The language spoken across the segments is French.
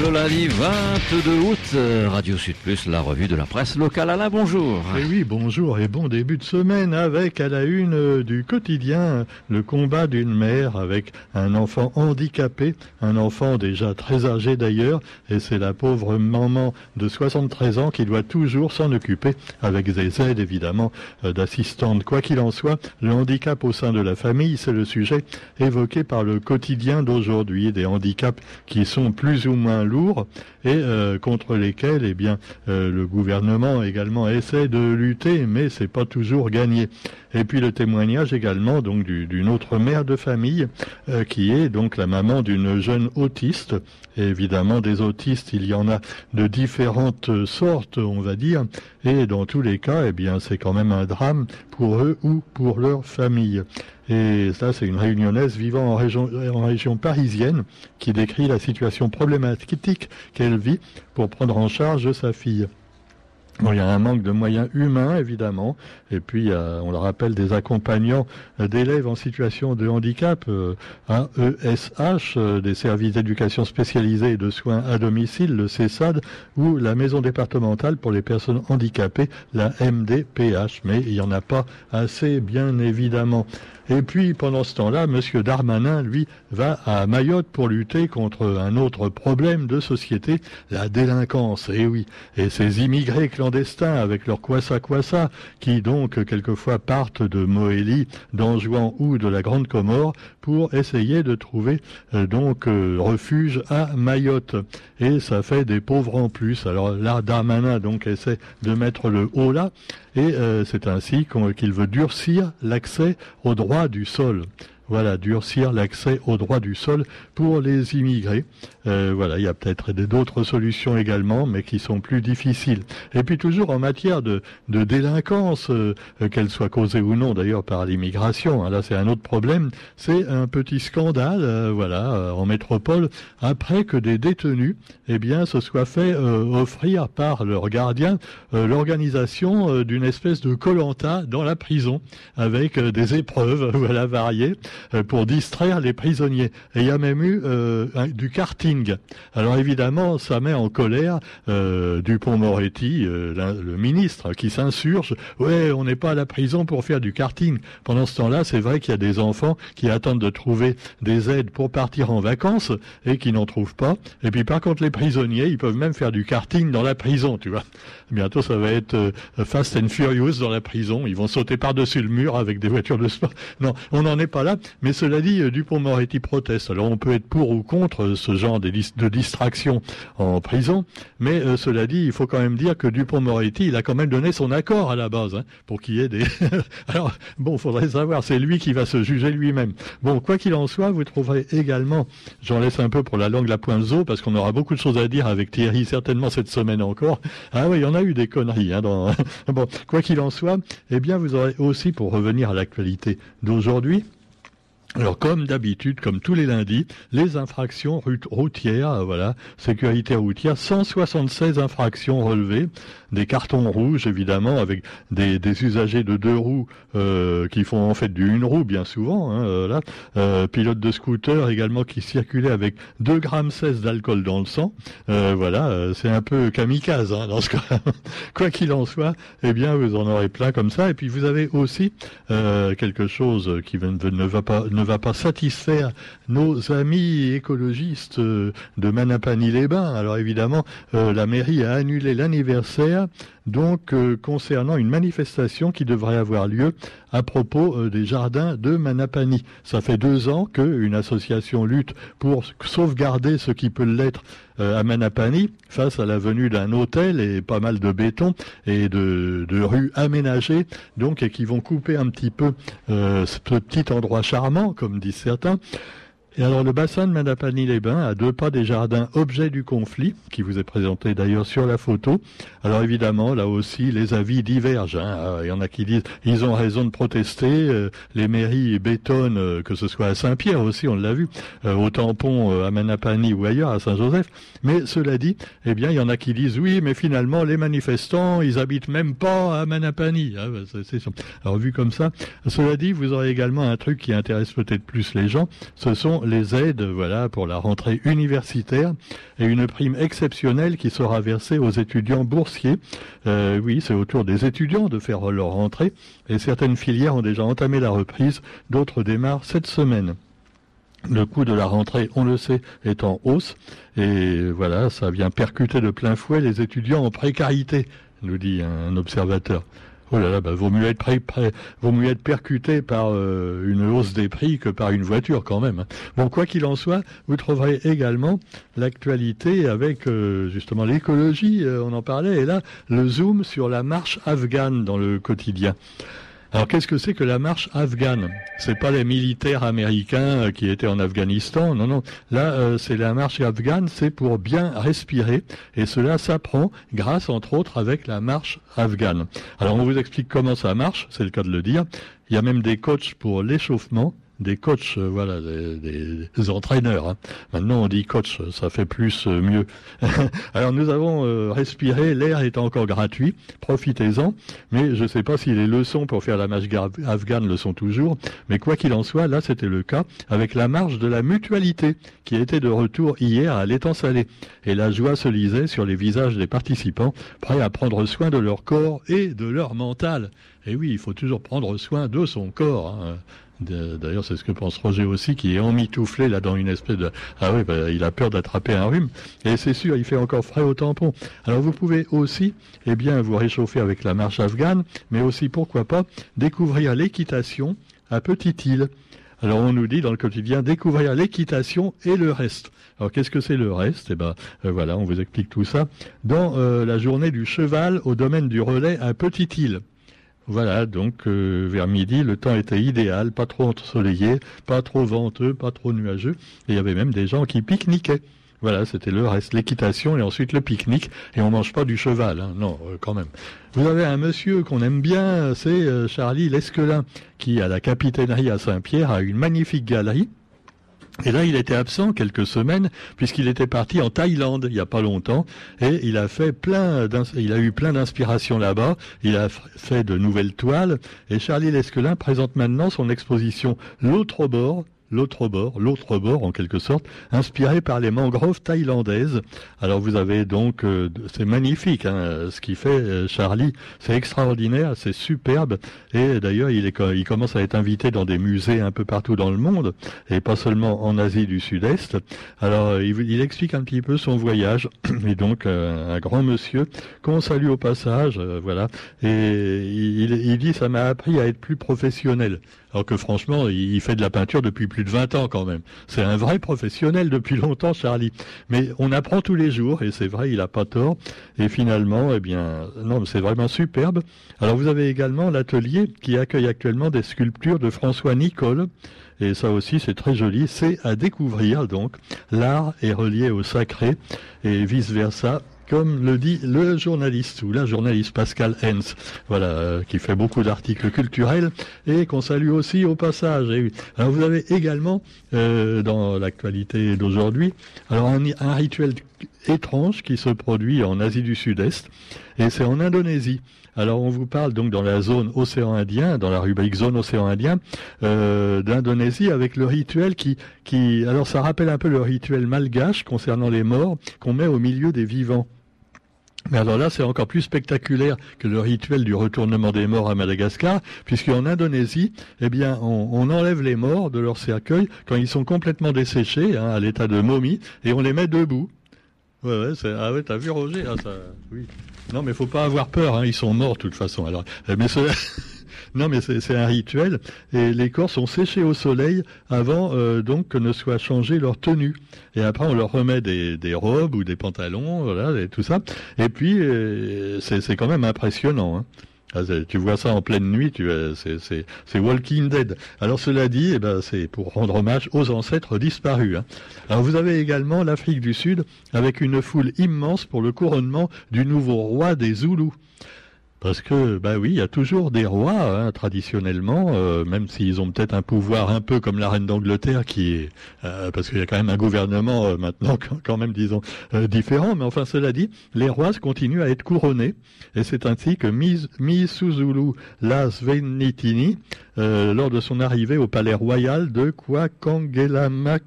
le lundi 22 août, Radio Sud Plus, la revue de la presse locale. Alain, bonjour. Et eh oui, bonjour et bon début de semaine avec à la une euh, du quotidien le combat d'une mère avec un enfant handicapé, un enfant déjà très âgé d'ailleurs, et c'est la pauvre maman de 73 ans qui doit toujours s'en occuper avec des aides évidemment euh, d'assistantes. Quoi qu'il en soit, le handicap au sein de la famille, c'est le sujet évoqué par le quotidien d'aujourd'hui, des handicaps qui sont plus ou moins lourds et euh, contre lesquels eh bien euh, le gouvernement également essaie de lutter mais c'est pas toujours gagné. Et puis le témoignage également donc d'une autre mère de famille euh, qui est donc la maman d'une jeune autiste. Évidemment des autistes il y en a de différentes sortes on va dire. Et dans tous les cas eh bien c'est quand même un drame pour eux ou pour leur famille et ça, c'est une réunionnaise vivant en région, en région parisienne qui décrit la situation problématique qu'elle vit pour prendre en charge sa fille. Bon, il y a un manque de moyens humains, évidemment, et puis on le rappelle des accompagnants d'élèves en situation de handicap, euh, un ESH, euh, des services d'éducation spécialisés et de soins à domicile, le CESAD, ou la maison départementale pour les personnes handicapées, la MDPH, mais il n'y en a pas assez, bien évidemment. Et puis, pendant ce temps-là, M. Darmanin, lui, va à Mayotte pour lutter contre un autre problème de société, la délinquance. Et oui, et ces immigrés clandestins avec leur kwasa kwasa, qui donc quelquefois partent de Moélie, d'Anjouan ou de la Grande Comore pour essayer de trouver euh, donc euh, refuge à Mayotte. Et ça fait des pauvres en plus. Alors là, Darmanin donc essaie de mettre le haut là, et euh, c'est ainsi qu'il veut durcir l'accès aux droits du sol voilà, durcir l'accès aux droits du sol pour les immigrés. Euh, voilà, il y a peut-être d'autres solutions également, mais qui sont plus difficiles. Et puis toujours en matière de, de délinquance, euh, qu'elle soit causée ou non d'ailleurs par l'immigration, hein, là c'est un autre problème, c'est un petit scandale, euh, voilà, en métropole, après que des détenus, eh bien, se soient fait offrir par leur gardien l'organisation d'une espèce de colanta dans la prison, avec des épreuves, voilà, variées. Euh, pour distraire les prisonniers. Et il y a même eu euh, du karting. Alors évidemment, ça met en colère euh, Dupont-Moretti, le ministre, qui s'insurge. Ouais, on n'est pas à la prison pour faire du karting. Pendant ce temps-là, c'est vrai qu'il y a des enfants qui attendent de trouver des aides pour partir en vacances et qui n'en trouvent pas. Et puis par contre, les prisonniers, ils peuvent même faire du karting dans la prison, tu vois. Bientôt, ça va être Fast and Furious dans la prison. Ils vont sauter par-dessus le mur avec des voitures de sport. Non, on n'en est pas là. Mais cela dit, euh, Dupont-Moretti proteste. Alors on peut être pour ou contre euh, ce genre de, distraction en prison, mais euh, cela dit, il faut quand même dire que Dupont-Moretti, il a quand même donné son accord à la base hein, pour qu'il y ait des. Alors bon, faudrait savoir, c'est lui qui va se juger lui-même. Bon, quoi qu'il en soit, vous trouverez également, j'en laisse un peu pour la langue la pointe zo, parce qu'on aura beaucoup de choses à dire avec Thierry certainement cette semaine encore. Ah oui, a eu des conneries. Hein, bon, quoi qu'il en soit, eh bien vous aurez aussi, pour revenir à l'actualité d'aujourd'hui, alors comme d'habitude, comme tous les lundis, les infractions routières, euh, voilà, sécurité routière, 176 infractions relevées, des cartons rouges évidemment avec des, usagers de deux roues euh, qui font en fait du une roue bien souvent, hein, là, euh, pilote de scooter également qui circulait avec 2 grammes 16 d'alcool dans le sang, voilà, c'est un peu kamikaze hein, dans ce cas. Quoi qu'il en soit, eh bien vous en aurez plein comme ça, et puis vous avez aussi quelque chose qui ne va pas va pas satisfaire nos amis écologistes euh, de Manapani-les-Bains. Alors évidemment, euh, la mairie a annulé l'anniversaire donc euh, concernant une manifestation qui devrait avoir lieu à propos des jardins de Manapani. Ça fait deux ans qu'une association lutte pour sauvegarder ce qui peut l'être à Manapani face à la venue d'un hôtel et pas mal de béton et de, de rues aménagées donc et qui vont couper un petit peu ce petit endroit charmant comme disent certains et alors le bassin de Manapani-les-Bains, à deux pas des jardins objets du conflit, qui vous est présenté d'ailleurs sur la photo. Alors évidemment, là aussi, les avis divergent. Hein. Ah, il y en a qui disent ils ont raison de protester. Euh, les mairies bétonnent, euh, que ce soit à Saint-Pierre aussi, on l'a vu, euh, au tampon à Manapani ou ailleurs, à Saint-Joseph. Mais cela dit, eh bien, il y en a qui disent oui, mais finalement, les manifestants, ils habitent même pas à Manapani. Ah, bah, alors vu comme ça, cela dit, vous aurez également un truc qui intéresse peut-être plus les gens. Ce sont les aides, voilà, pour la rentrée universitaire et une prime exceptionnelle qui sera versée aux étudiants boursiers. Euh, oui, c'est autour des étudiants de faire leur rentrée et certaines filières ont déjà entamé la reprise, d'autres démarrent cette semaine. Le coût de la rentrée, on le sait, est en hausse et voilà, ça vient percuter de plein fouet les étudiants en précarité, nous dit un observateur. Oh là là, bah, vaut mieux être percuté par euh, une hausse des prix que par une voiture quand même. Hein. Bon, quoi qu'il en soit, vous trouverez également l'actualité avec euh, justement l'écologie, euh, on en parlait, et là le zoom sur la marche afghane dans le quotidien. Alors qu'est-ce que c'est que la marche afghane? C'est pas les militaires américains euh, qui étaient en Afghanistan, non, non. Là, euh, c'est la marche afghane, c'est pour bien respirer, et cela s'apprend grâce, entre autres, avec la marche afghane. Alors on vous explique comment ça marche, c'est le cas de le dire. Il y a même des coachs pour l'échauffement, des coachs, euh, voilà, des, entraîneurs. Hein. Maintenant, on dit coach, ça fait plus euh, mieux. Alors, nous avons euh, respiré, l'air est encore gratuit, profitez-en. Mais je ne sais pas si les leçons pour faire la marche afghane le sont toujours. Mais quoi qu'il en soit, là, c'était le cas avec la marche de la mutualité qui était de retour hier à l'étang salé. Et la joie se lisait sur les visages des participants, prêts à prendre soin de leur corps et de leur mental. Et oui, il faut toujours prendre soin de son corps. Hein. D'ailleurs, c'est ce que pense Roger aussi, qui est emmitouflé là dans une espèce de... Ah oui, bah, il a peur d'attraper un rhume. Et c'est sûr, il fait encore frais au tampon. Alors vous pouvez aussi, eh bien, vous réchauffer avec la marche afghane, mais aussi, pourquoi pas, découvrir l'équitation à Petite Île. Alors on nous dit dans le quotidien découvrir l'équitation et le reste. Alors qu'est-ce que c'est le reste? Eh ben euh, voilà, on vous explique tout ça dans euh, la journée du cheval au domaine du relais à Petite Île. Voilà, donc euh, vers midi, le temps était idéal, pas trop ensoleillé, pas trop venteux, pas trop nuageux, et il y avait même des gens qui pique-niquaient. Voilà, c'était le reste, l'équitation et ensuite le pique-nique, et on mange pas du cheval, hein. non, euh, quand même. Vous avez un monsieur qu'on aime bien, c'est euh, Charlie Lesquelin, qui à la capitainerie à Saint-Pierre a une magnifique galerie, et là, il était absent quelques semaines puisqu'il était parti en Thaïlande il y a pas longtemps et il a fait plein, il a eu plein d'inspiration là-bas. Il a fait de nouvelles toiles et Charlie Lesquelin présente maintenant son exposition L'autre bord l'autre bord, l'autre bord en quelque sorte, inspiré par les mangroves thaïlandaises. Alors vous avez donc, euh, c'est magnifique, hein, ce qui fait euh, Charlie, c'est extraordinaire, c'est superbe, et d'ailleurs il, commence à être invité dans des musées un peu partout dans le monde, et pas seulement en Asie du Sud-Est. Alors il, explique un petit peu son voyage, et donc euh, un grand monsieur qu'on salue au passage, voilà, et il dit ça m'a appris à être plus professionnel. Alors que franchement, il fait de la peinture depuis plus de 20 ans quand même. C'est un vrai professionnel depuis longtemps, Charlie. Mais on apprend tous les jours, et c'est vrai, il a pas tort. Et finalement, eh bien, non, c'est vraiment superbe. Alors vous avez également l'atelier qui accueille actuellement des sculptures de François Nicole. Et ça aussi, c'est très joli. C'est à découvrir, donc. L'art est relié au sacré et vice versa comme le dit le journaliste ou la journaliste Pascal Hens, voilà, euh, qui fait beaucoup d'articles culturels et qu'on salue aussi au passage. alors vous avez également euh, dans l'actualité d'aujourd'hui, alors un, rituel étrange qui se produit en Asie du Sud-Est et c'est en Indonésie. Alors on vous parle donc dans la zone océan Indien, dans la rubrique zone océan Indien, euh, d'Indonésie avec le rituel qui, qui, alors ça rappelle un peu le rituel malgache concernant les morts qu'on met au milieu des vivants. Mais alors là, c'est encore plus spectaculaire que le rituel du retournement des morts à Madagascar, puisqu'en Indonésie, eh bien, on, enlève les morts de leur cercueil quand ils sont complètement desséchés, hein, à l'état de momie, et on les met debout. Ouais, ouais, c'est, ah ouais, t'as vu Roger? Ah, ça, oui. Non, mais faut pas avoir peur, hein, ils sont morts de toute façon. Alors, eh, mais cela... Non, mais c'est un rituel. Et les corps sont séchés au soleil avant euh, donc que ne soit changée leur tenue. Et après, on leur remet des, robes ou des pantalons, voilà, et tout ça. Et puis, euh, c'est quand même impressionnant. Hein. Ah, tu vois ça en pleine nuit, tu c'est Walking Dead. Alors cela dit, eh ben, c'est pour rendre hommage aux ancêtres disparus. Hein. Alors vous avez également l'Afrique du Sud avec une foule immense pour le couronnement du nouveau roi des Zoulous. Parce que, bah oui, il y a toujours des rois, hein, traditionnellement, euh, même s'ils ont peut-être un pouvoir un peu comme la reine d'Angleterre, qui est, euh, parce qu'il y a quand même un gouvernement euh, maintenant quand même, disons, différent. Mais enfin, cela dit, les rois continuent à être couronnés, et c'est ainsi que Misuzulu Las Venitini, lors de son arrivée au palais royal de Kwakangelama.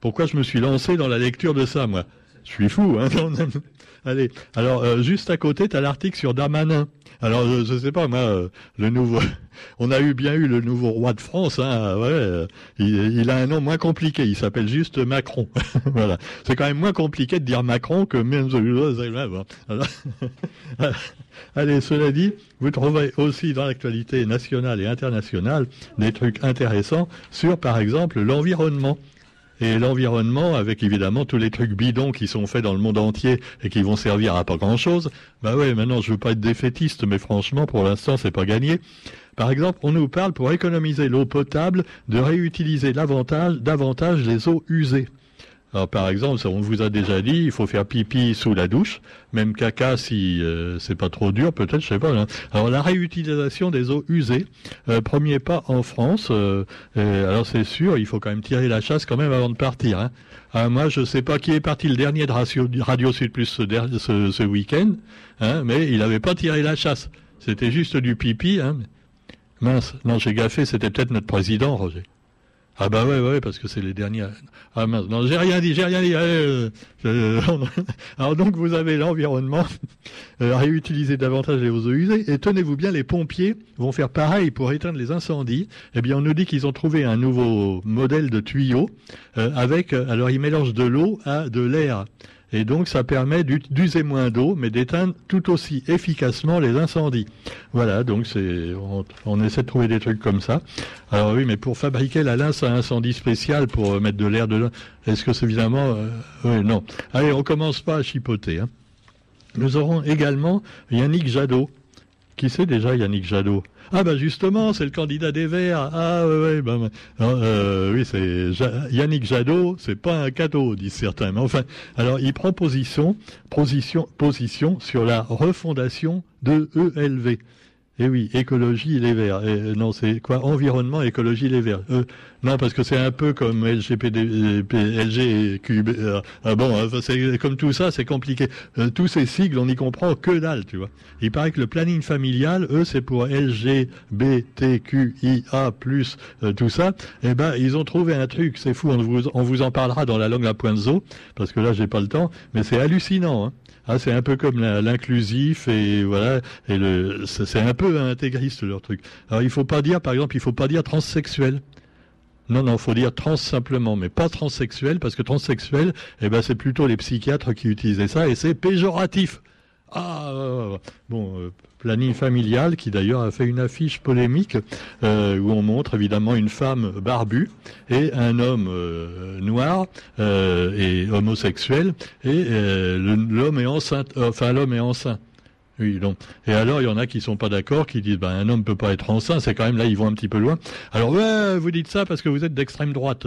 Pourquoi je me suis lancé dans la lecture de ça, moi? Je suis fou, hein Allez, alors euh, juste à côté, tu l'article sur Darmanin. Alors je, ne sais pas, moi, euh, le nouveau, on a bien eu le nouveau roi de France. Hein, euh, il, a un nom moins compliqué. Il s'appelle juste Macron. voilà, c'est quand même moins compliqué de dire Macron que même. Allez, cela dit, vous trouverez aussi dans l'actualité nationale et internationale des trucs intéressants sur, par exemple, l'environnement et l'environnement, avec évidemment tous les trucs bidons qui sont faits dans le monde entier et qui vont servir à pas grand-chose. Bah ouais, maintenant je veux pas être défaitiste, mais franchement, pour l'instant, c'est pas gagné. Par exemple, on nous parle pour économiser l'eau potable de réutiliser davantage les eaux usées. Alors, par exemple, on vous a déjà dit, il faut faire pipi sous la douche, même caca si euh, c'est pas trop dur, peut-être, je sais pas. Hein. Alors, la réutilisation des eaux usées, euh, premier pas en France. Euh, alors, c'est sûr, il faut quand même tirer la chasse quand même avant de partir. Hein. Ah, moi, je sais pas qui est parti le dernier de Radio, Radio Sud Plus ce, ce, week-end, hein, mais il n'avait pas tiré la chasse. C'était juste du pipi. Mince, non, j'ai gaffé, c'était peut-être notre président, Roger. Ah bah ouais, ouais, parce que c'est les derniers. Ah mince, non, j'ai rien dit, j'ai rien dit. Euh, alors donc vous avez l'environnement, euh, réutiliser davantage les eaux usées, et tenez-vous bien, les pompiers vont faire pareil pour éteindre les incendies. Eh bien, on nous dit qu'ils ont trouvé un nouveau modèle de tuyau euh, avec, alors ils mélangent de l'eau à de l'air. Et donc, ça permet d'user moins d'eau, mais d'éteindre tout aussi efficacement les incendies. Voilà, donc c'est, on, essaie de trouver des trucs comme ça. Alors oui, mais pour fabriquer la lince à incendie spécial, pour euh, mettre de l'air dedans, est-ce que c'est évidemment... Euh, oui, non. Allez, on commence pas à chipoter. Hein. Nous aurons également Yannick Jadot. Qui c'est déjà Yannick Jadot? Ah ben justement, c'est le candidat des Verts. Ah ouais, ben, euh, oui, c'est Yannick Jadot, c'est pas un cadeau, disent certains. Mais enfin, alors il prend position, position, position sur la refondation de ELV. Eh oui, écologie, les verts. Eh, non, c'est quoi? Environnement, écologie, les verts. Euh, non, parce que c'est un peu comme LGPD, LGQB. Euh, ah bon, hein, c'est comme tout ça, c'est compliqué. Euh, tous ces sigles, on n'y comprend que dalle, tu vois. Il paraît que le planning familial, eux, c'est pour LGBTQIA+, tout ça. Eh ben, ils ont trouvé un truc, c'est fou. On vous, en parlera dans la langue la pointe zo, parce que là, j'ai pas le temps. Mais c'est hallucinant. Hein. Ah, c'est un peu comme l'inclusif et voilà, et le, c'est un peu intégriste leur truc. Alors il faut pas dire, par exemple, il faut pas dire transsexuel. Non, non, faut dire trans simplement, mais pas transsexuel, parce que transsexuel, eh ben, c'est plutôt les psychiatres qui utilisaient ça, et c'est péjoratif. Ah, bon, euh, planning familial, qui d'ailleurs a fait une affiche polémique euh, où on montre évidemment une femme barbue et un homme euh, noir et homosexuel, et l'homme est enceinte, enfin l'homme est enceinte. Oui, donc. Et alors, il y en a qui sont pas d'accord, qui disent, ben, un homme peut pas être enceint, c'est quand même là, ils vont un petit peu loin. Alors, ouais, vous dites ça parce que vous êtes d'extrême droite.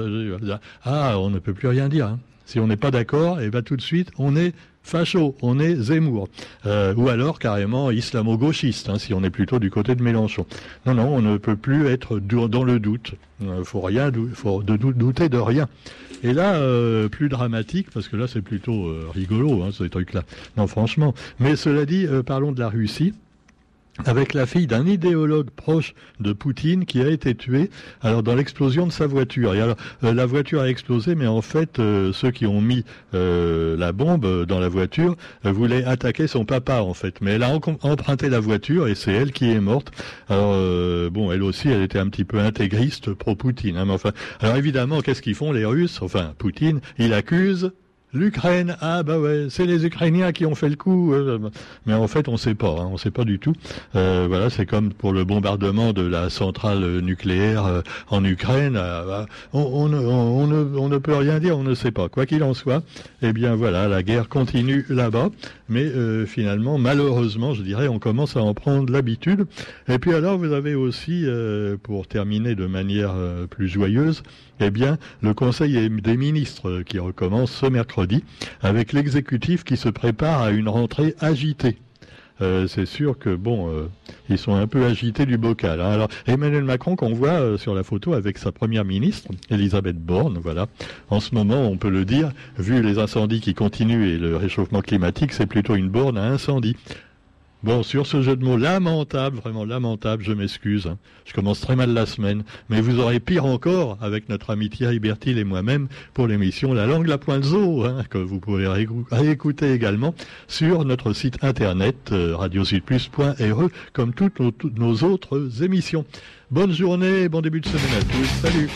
Ah, on ne peut plus rien dire. Hein. Si on n'est pas d'accord, et eh ben tout de suite, on est facho, on est Zemmour. Euh, ou alors carrément islamo-gauchiste, hein, si on est plutôt du côté de Mélenchon. Non, non, on ne peut plus être dans le doute. Il euh, faut rien, faut douter de rien. Et là, euh, plus dramatique, parce que là c'est plutôt rigolo, hein, ces trucs-là. Non, franchement. Mais cela dit, parlons de la Russie avec la fille d'un idéologue proche de Poutine qui a été tué alors dans l'explosion de sa voiture. Et alors euh, la voiture a explosé, mais en fait euh, ceux qui ont mis euh, la bombe dans la voiture voulaient attaquer son papa en fait. Mais elle a emprunté la voiture et c'est elle qui est morte. Alors bon, elle aussi, elle était un petit peu intégriste pro Poutine. Hein, enfin, alors évidemment, qu'est-ce qu'ils font les Russes? Enfin, Poutine, il accuse L'Ukraine, ah bah ouais, c'est les Ukrainiens qui ont fait le coup. Euh, mais en fait, on sait pas, hein, on sait pas du tout. Euh, voilà, c'est comme pour le bombardement de la centrale nucléaire euh, en Ukraine. Bah, on, ne, peut rien dire, on ne sait pas. Quoi qu'il en soit, eh bien voilà, la guerre continue là-bas. Mais finalement, malheureusement, je dirais, on commence à en prendre l'habitude. Et puis alors, vous avez aussi, pour terminer de manière plus joyeuse, eh bien, le Conseil des ministres qui recommence ce mercredi avec l'exécutif qui se prépare à une rentrée agitée. Euh, c'est sûr que bon, euh, ils sont un peu agités du bocal. Hein. Alors Emmanuel Macron qu'on voit euh, sur la photo avec sa première ministre, Elisabeth Borne, voilà. En ce moment, on peut le dire, vu les incendies qui continuent et le réchauffement climatique, c'est plutôt une borne à incendie. Bon, sur ce jeu de mots lamentable, vraiment lamentable, je m'excuse. Hein. Je commence très mal la semaine, mais vous aurez pire encore avec notre ami Thierry Bertil et moi-même pour l'émission La langue la pointe zo, hein, que vous pourrez réécouter également sur notre site internet euh, radiosudplus.re comme toutes nos autres émissions. Bonne journée, bon début de semaine à tous. Salut